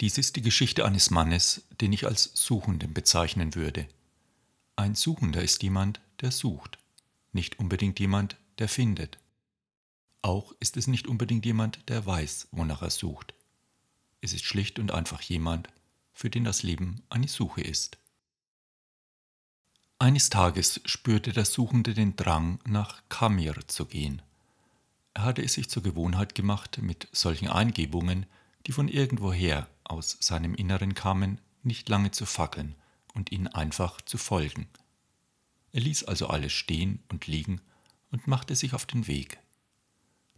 Dies ist die Geschichte eines Mannes, den ich als Suchenden bezeichnen würde. Ein Suchender ist jemand, der sucht, nicht unbedingt jemand, der findet. Auch ist es nicht unbedingt jemand, der weiß, wonach er sucht. Es ist schlicht und einfach jemand, für den das Leben eine Suche ist. Eines Tages spürte der Suchende den Drang, nach Kamir zu gehen. Er hatte es sich zur Gewohnheit gemacht, mit solchen Eingebungen, die von irgendwoher aus seinem Inneren kamen, nicht lange zu fackeln und ihnen einfach zu folgen. Er ließ also alles stehen und liegen und machte sich auf den Weg.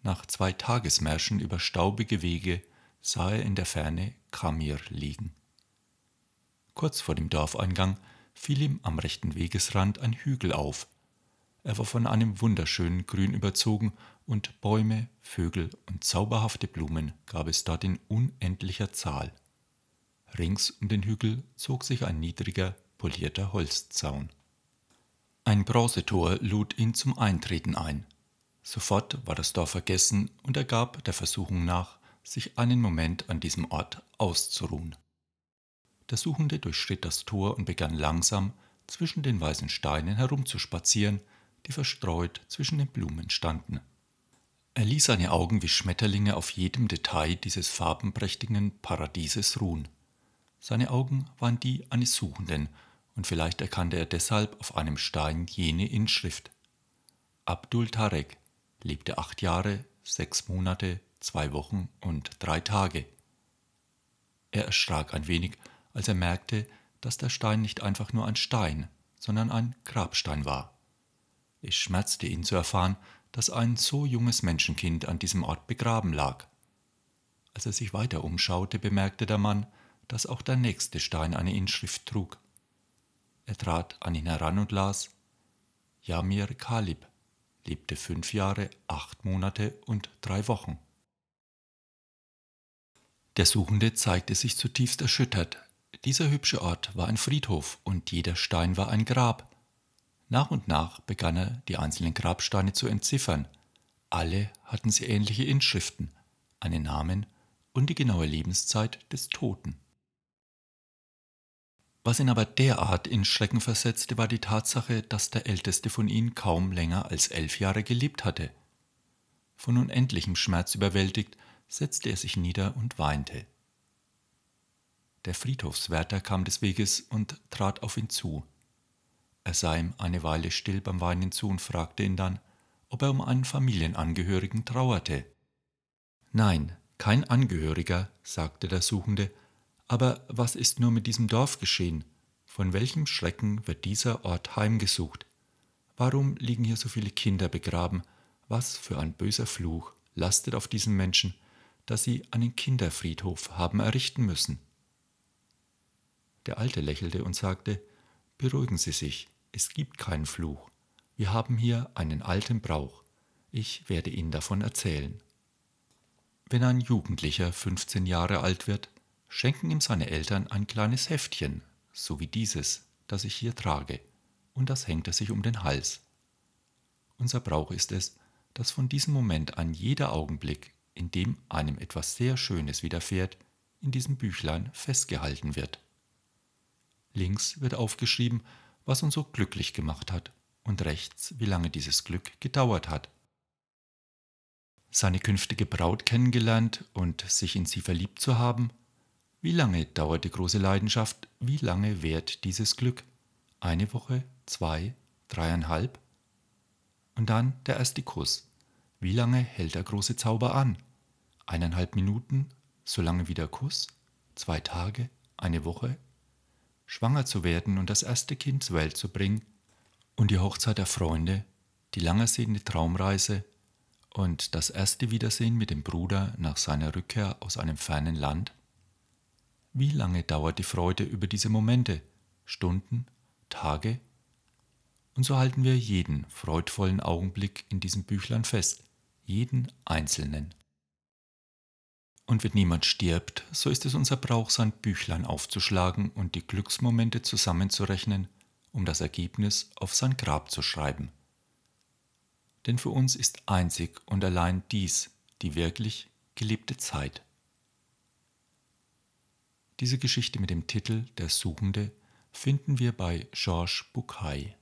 Nach zwei Tagesmärschen über staubige Wege sah er in der Ferne Kamir liegen. Kurz vor dem Dorfeingang fiel ihm am rechten Wegesrand ein Hügel auf. Er war von einem wunderschönen Grün überzogen und Bäume, Vögel und zauberhafte Blumen gab es dort in unendlicher Zahl. Rings um den Hügel zog sich ein niedriger, polierter Holzzaun. Ein Bronzetor lud ihn zum Eintreten ein. Sofort war das Dorf vergessen und er gab der Versuchung nach, sich einen Moment an diesem Ort auszuruhen. Der Suchende durchschritt das Tor und begann langsam zwischen den weißen Steinen herumzuspazieren, die verstreut zwischen den Blumen standen. Er ließ seine Augen wie Schmetterlinge auf jedem Detail dieses farbenprächtigen Paradieses ruhen. Seine Augen waren die eines Suchenden, und vielleicht erkannte er deshalb auf einem Stein jene Inschrift. Abdul Tarek lebte acht Jahre, sechs Monate, zwei Wochen und drei Tage. Er erschrak ein wenig, als er merkte, dass der Stein nicht einfach nur ein Stein, sondern ein Grabstein war. Es schmerzte ihn zu erfahren, dass ein so junges Menschenkind an diesem Ort begraben lag. Als er sich weiter umschaute, bemerkte der Mann, dass auch der nächste Stein eine Inschrift trug. Er trat an ihn heran und las Jamir Kalib lebte fünf Jahre, acht Monate und drei Wochen. Der Suchende zeigte sich zutiefst erschüttert. Dieser hübsche Ort war ein Friedhof und jeder Stein war ein Grab. Nach und nach begann er, die einzelnen Grabsteine zu entziffern. Alle hatten sie ähnliche Inschriften, einen Namen und die genaue Lebenszeit des Toten. Was ihn aber derart in Schrecken versetzte, war die Tatsache, dass der älteste von ihnen kaum länger als elf Jahre gelebt hatte. Von unendlichem Schmerz überwältigt, setzte er sich nieder und weinte. Der Friedhofswärter kam des Weges und trat auf ihn zu. Er sah ihm eine Weile still beim Weinen zu und fragte ihn dann, ob er um einen Familienangehörigen trauerte. Nein, kein Angehöriger, sagte der Suchende, aber was ist nur mit diesem Dorf geschehen? Von welchem Schrecken wird dieser Ort heimgesucht? Warum liegen hier so viele Kinder begraben? Was für ein böser Fluch lastet auf diesen Menschen, dass sie einen Kinderfriedhof haben errichten müssen? Der Alte lächelte und sagte, Beruhigen Sie sich, es gibt keinen Fluch. Wir haben hier einen alten Brauch. Ich werde Ihnen davon erzählen. Wenn ein Jugendlicher 15 Jahre alt wird, schenken ihm seine Eltern ein kleines Heftchen, so wie dieses, das ich hier trage, und das hängt er sich um den Hals. Unser Brauch ist es, dass von diesem Moment an jeder Augenblick, in dem einem etwas sehr Schönes widerfährt, in diesem Büchlein festgehalten wird. Links wird aufgeschrieben, was uns so glücklich gemacht hat, und rechts, wie lange dieses Glück gedauert hat. Seine künftige Braut kennengelernt und sich in sie verliebt zu haben, wie lange dauert die große Leidenschaft, wie lange währt dieses Glück? Eine Woche, zwei, dreieinhalb? Und dann der erste Kuss. Wie lange hält der große Zauber an? Eineinhalb Minuten, so lange wie der Kuss? Zwei Tage, eine Woche, schwanger zu werden und das erste Kind zur Welt zu bringen und die Hochzeit der Freunde, die langersehende Traumreise und das erste Wiedersehen mit dem Bruder nach seiner Rückkehr aus einem fernen Land? Wie lange dauert die Freude über diese Momente? Stunden? Tage? Und so halten wir jeden freudvollen Augenblick in diesem Büchlein fest, jeden einzelnen. Und wenn niemand stirbt, so ist es unser Brauch, sein Büchlein aufzuschlagen und die Glücksmomente zusammenzurechnen, um das Ergebnis auf sein Grab zu schreiben. Denn für uns ist einzig und allein dies die wirklich gelebte Zeit. Diese Geschichte mit dem Titel Der Suchende finden wir bei Georges Bucay.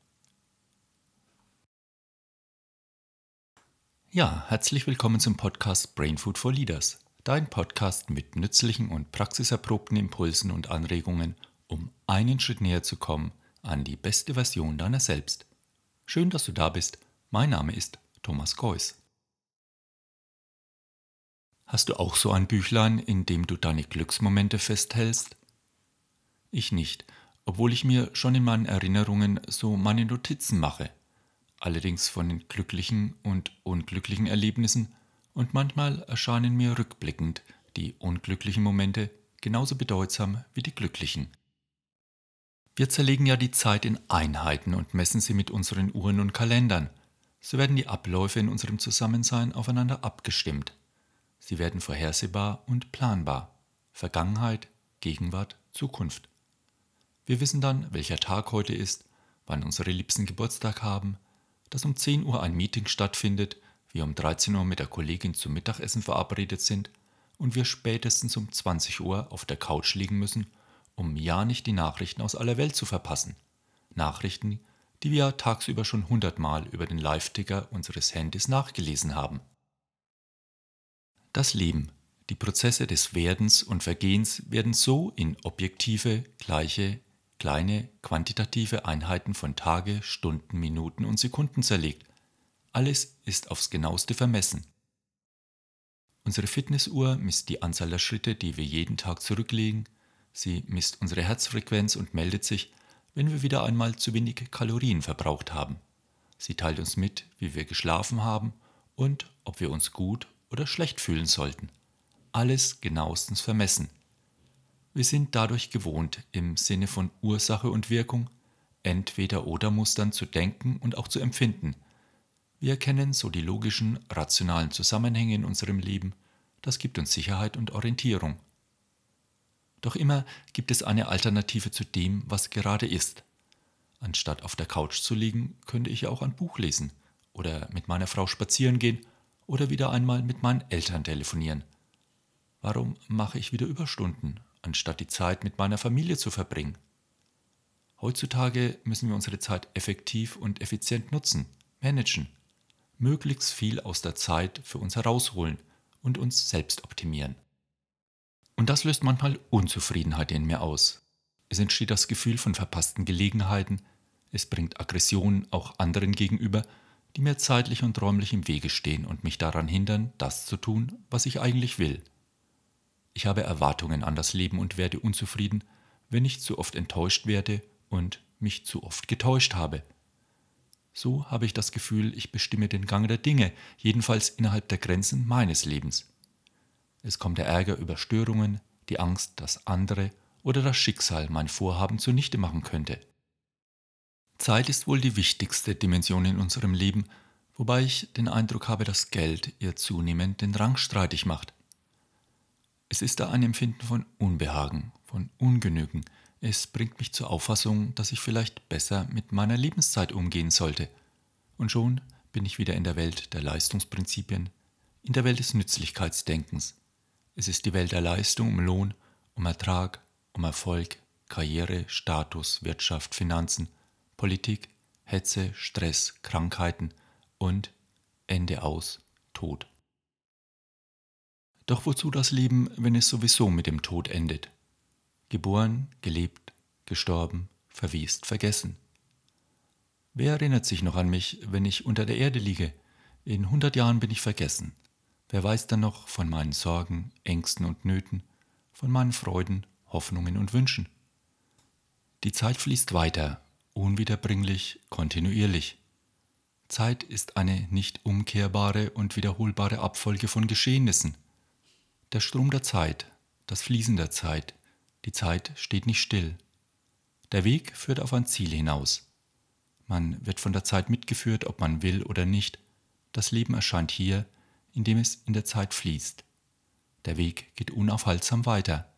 Ja, herzlich willkommen zum Podcast Brain Food for Leaders, dein Podcast mit nützlichen und praxiserprobten Impulsen und Anregungen, um einen Schritt näher zu kommen an die beste Version deiner selbst. Schön, dass du da bist. Mein Name ist Thomas Geuss. Hast du auch so ein Büchlein, in dem du deine Glücksmomente festhältst? Ich nicht, obwohl ich mir schon in meinen Erinnerungen so meine Notizen mache allerdings von den glücklichen und unglücklichen Erlebnissen, und manchmal erscheinen mir rückblickend die unglücklichen Momente genauso bedeutsam wie die glücklichen. Wir zerlegen ja die Zeit in Einheiten und messen sie mit unseren Uhren und Kalendern. So werden die Abläufe in unserem Zusammensein aufeinander abgestimmt. Sie werden vorhersehbar und planbar. Vergangenheit, Gegenwart, Zukunft. Wir wissen dann, welcher Tag heute ist, wann unsere Liebsten Geburtstag haben, dass um 10 Uhr ein Meeting stattfindet, wir um 13 Uhr mit der Kollegin zum Mittagessen verabredet sind und wir spätestens um 20 Uhr auf der Couch liegen müssen, um ja nicht die Nachrichten aus aller Welt zu verpassen. Nachrichten, die wir tagsüber schon hundertmal über den Live-Ticker unseres Handys nachgelesen haben. Das Leben, die Prozesse des Werdens und Vergehens werden so in objektive, gleiche, kleine quantitative Einheiten von Tage, Stunden, Minuten und Sekunden zerlegt. Alles ist aufs genaueste vermessen. Unsere Fitnessuhr misst die Anzahl der Schritte, die wir jeden Tag zurücklegen, sie misst unsere Herzfrequenz und meldet sich, wenn wir wieder einmal zu wenig Kalorien verbraucht haben. Sie teilt uns mit, wie wir geschlafen haben und ob wir uns gut oder schlecht fühlen sollten. Alles genauestens vermessen. Wir sind dadurch gewohnt, im Sinne von Ursache und Wirkung, entweder oder Mustern zu denken und auch zu empfinden. Wir erkennen so die logischen, rationalen Zusammenhänge in unserem Leben, das gibt uns Sicherheit und Orientierung. Doch immer gibt es eine Alternative zu dem, was gerade ist. Anstatt auf der Couch zu liegen, könnte ich auch ein Buch lesen oder mit meiner Frau spazieren gehen oder wieder einmal mit meinen Eltern telefonieren. Warum mache ich wieder Überstunden anstatt die Zeit mit meiner Familie zu verbringen. Heutzutage müssen wir unsere Zeit effektiv und effizient nutzen, managen, möglichst viel aus der Zeit für uns herausholen und uns selbst optimieren. Und das löst manchmal Unzufriedenheit in mir aus. Es entsteht das Gefühl von verpassten Gelegenheiten, es bringt Aggressionen auch anderen gegenüber, die mir zeitlich und räumlich im Wege stehen und mich daran hindern, das zu tun, was ich eigentlich will. Ich habe Erwartungen an das Leben und werde unzufrieden, wenn ich zu oft enttäuscht werde und mich zu oft getäuscht habe. So habe ich das Gefühl, ich bestimme den Gang der Dinge, jedenfalls innerhalb der Grenzen meines Lebens. Es kommt der Ärger über Störungen, die Angst, dass andere oder das Schicksal mein Vorhaben zunichte machen könnte. Zeit ist wohl die wichtigste Dimension in unserem Leben, wobei ich den Eindruck habe, dass Geld ihr zunehmend den Rang streitig macht. Es ist da ein Empfinden von Unbehagen, von Ungenügen. Es bringt mich zur Auffassung, dass ich vielleicht besser mit meiner Lebenszeit umgehen sollte. Und schon bin ich wieder in der Welt der Leistungsprinzipien, in der Welt des Nützlichkeitsdenkens. Es ist die Welt der Leistung um Lohn, um Ertrag, um Erfolg, Karriere, Status, Wirtschaft, Finanzen, Politik, Hetze, Stress, Krankheiten und Ende aus, Tod. Doch wozu das Leben, wenn es sowieso mit dem Tod endet? Geboren, gelebt, gestorben, verwest, vergessen. Wer erinnert sich noch an mich, wenn ich unter der Erde liege? In hundert Jahren bin ich vergessen. Wer weiß dann noch von meinen Sorgen, Ängsten und Nöten, von meinen Freuden, Hoffnungen und Wünschen? Die Zeit fließt weiter, unwiederbringlich, kontinuierlich. Zeit ist eine nicht umkehrbare und wiederholbare Abfolge von Geschehnissen. Der Strom der Zeit, das Fließen der Zeit, die Zeit steht nicht still. Der Weg führt auf ein Ziel hinaus. Man wird von der Zeit mitgeführt, ob man will oder nicht. Das Leben erscheint hier, indem es in der Zeit fließt. Der Weg geht unaufhaltsam weiter.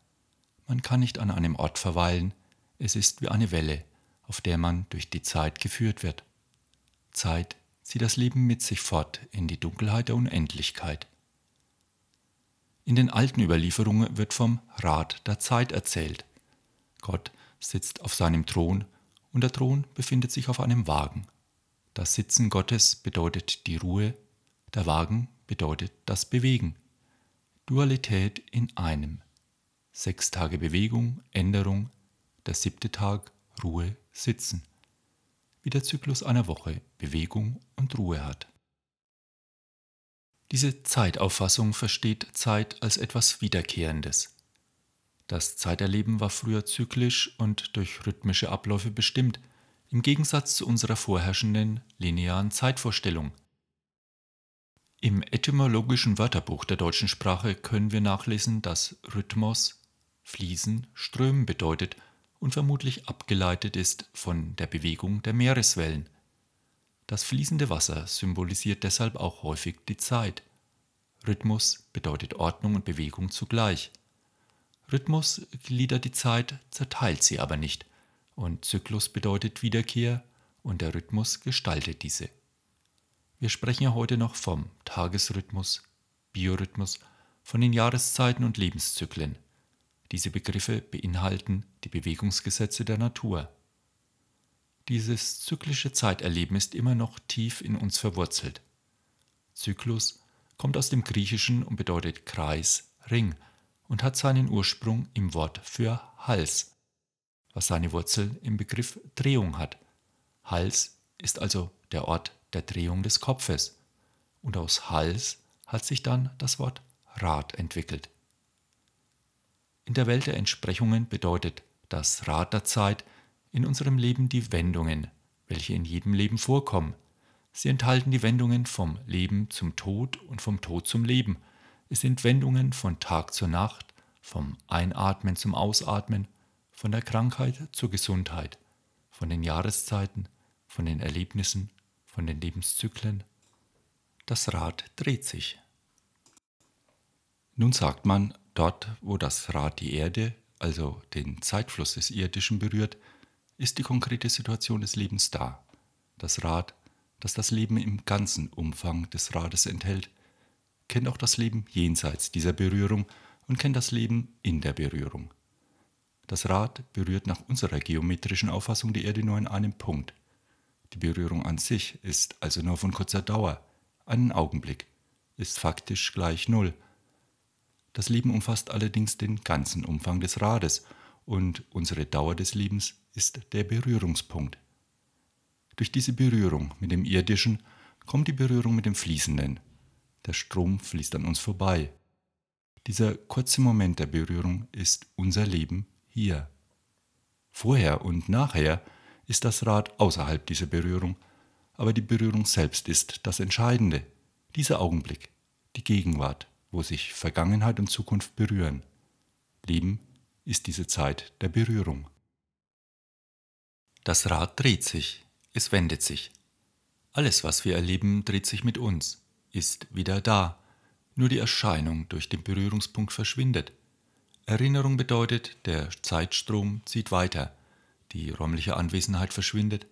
Man kann nicht an einem Ort verweilen, es ist wie eine Welle, auf der man durch die Zeit geführt wird. Zeit zieht das Leben mit sich fort in die Dunkelheit der Unendlichkeit. In den alten Überlieferungen wird vom Rat der Zeit erzählt. Gott sitzt auf seinem Thron und der Thron befindet sich auf einem Wagen. Das Sitzen Gottes bedeutet die Ruhe, der Wagen bedeutet das Bewegen. Dualität in einem. Sechs Tage Bewegung, Änderung, der siebte Tag Ruhe, Sitzen. Wie der Zyklus einer Woche Bewegung und Ruhe hat. Diese Zeitauffassung versteht Zeit als etwas Wiederkehrendes. Das Zeiterleben war früher zyklisch und durch rhythmische Abläufe bestimmt, im Gegensatz zu unserer vorherrschenden linearen Zeitvorstellung. Im etymologischen Wörterbuch der deutschen Sprache können wir nachlesen, dass Rhythmus Fließen, Strömen bedeutet und vermutlich abgeleitet ist von der Bewegung der Meereswellen. Das fließende Wasser symbolisiert deshalb auch häufig die Zeit. Rhythmus bedeutet Ordnung und Bewegung zugleich. Rhythmus gliedert die Zeit, zerteilt sie aber nicht, und Zyklus bedeutet Wiederkehr, und der Rhythmus gestaltet diese. Wir sprechen ja heute noch vom Tagesrhythmus, Biorhythmus, von den Jahreszeiten und Lebenszyklen. Diese Begriffe beinhalten die Bewegungsgesetze der Natur. Dieses zyklische Zeiterleben ist immer noch tief in uns verwurzelt. Zyklus kommt aus dem Griechischen und bedeutet Kreis, Ring und hat seinen Ursprung im Wort für Hals, was seine Wurzel im Begriff Drehung hat. Hals ist also der Ort der Drehung des Kopfes und aus Hals hat sich dann das Wort Rad entwickelt. In der Welt der Entsprechungen bedeutet das Rad der Zeit in unserem Leben die Wendungen, welche in jedem Leben vorkommen. Sie enthalten die Wendungen vom Leben zum Tod und vom Tod zum Leben. Es sind Wendungen von Tag zur Nacht, vom Einatmen zum Ausatmen, von der Krankheit zur Gesundheit, von den Jahreszeiten, von den Erlebnissen, von den Lebenszyklen. Das Rad dreht sich. Nun sagt man, dort wo das Rad die Erde, also den Zeitfluss des Irdischen berührt, ist die konkrete Situation des Lebens da. Das Rad, das das Leben im ganzen Umfang des Rades enthält, kennt auch das Leben jenseits dieser Berührung und kennt das Leben in der Berührung. Das Rad berührt nach unserer geometrischen Auffassung die Erde nur in einem Punkt. Die Berührung an sich ist also nur von kurzer Dauer, einen Augenblick, ist faktisch gleich Null. Das Leben umfasst allerdings den ganzen Umfang des Rades und unsere Dauer des Lebens ist der Berührungspunkt. Durch diese Berührung mit dem Irdischen kommt die Berührung mit dem Fließenden. Der Strom fließt an uns vorbei. Dieser kurze Moment der Berührung ist unser Leben hier. Vorher und nachher ist das Rad außerhalb dieser Berührung, aber die Berührung selbst ist das Entscheidende, dieser Augenblick, die Gegenwart, wo sich Vergangenheit und Zukunft berühren. Leben ist diese Zeit der Berührung. Das Rad dreht sich, es wendet sich. Alles, was wir erleben, dreht sich mit uns, ist wieder da, nur die Erscheinung durch den Berührungspunkt verschwindet. Erinnerung bedeutet, der Zeitstrom zieht weiter, die räumliche Anwesenheit verschwindet,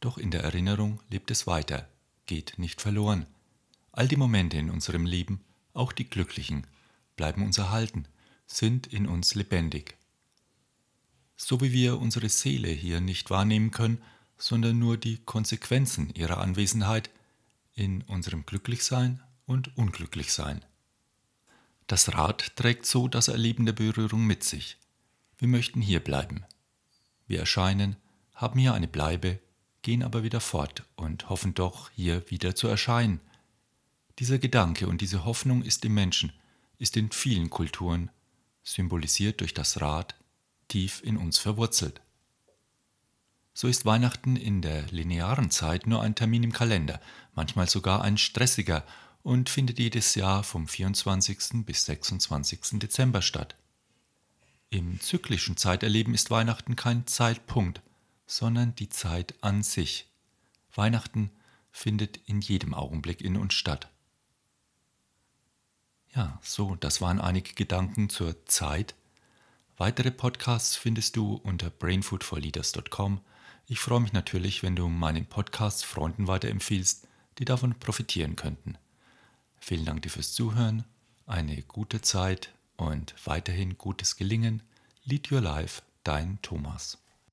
doch in der Erinnerung lebt es weiter, geht nicht verloren. All die Momente in unserem Leben, auch die glücklichen, bleiben uns erhalten, sind in uns lebendig. So wie wir unsere Seele hier nicht wahrnehmen können, sondern nur die Konsequenzen ihrer Anwesenheit in unserem Glücklichsein und Unglücklichsein. Das Rad trägt so das Erleben der Berührung mit sich. Wir möchten hier bleiben. Wir erscheinen, haben hier eine Bleibe, gehen aber wieder fort und hoffen doch, hier wieder zu erscheinen. Dieser Gedanke und diese Hoffnung ist im Menschen, ist in vielen Kulturen, symbolisiert durch das Rad, tief in uns verwurzelt. So ist Weihnachten in der linearen Zeit nur ein Termin im Kalender, manchmal sogar ein stressiger und findet jedes Jahr vom 24. bis 26. Dezember statt. Im zyklischen Zeiterleben ist Weihnachten kein Zeitpunkt, sondern die Zeit an sich. Weihnachten findet in jedem Augenblick in uns statt. Ja, so, das waren einige Gedanken zur Zeit, Weitere Podcasts findest du unter brainfoodforleaders.com. Ich freue mich natürlich, wenn du meinen Podcast Freunden weiterempfiehlst, die davon profitieren könnten. Vielen Dank dir fürs Zuhören. eine gute Zeit und weiterhin gutes Gelingen. Lead Your Life, dein Thomas.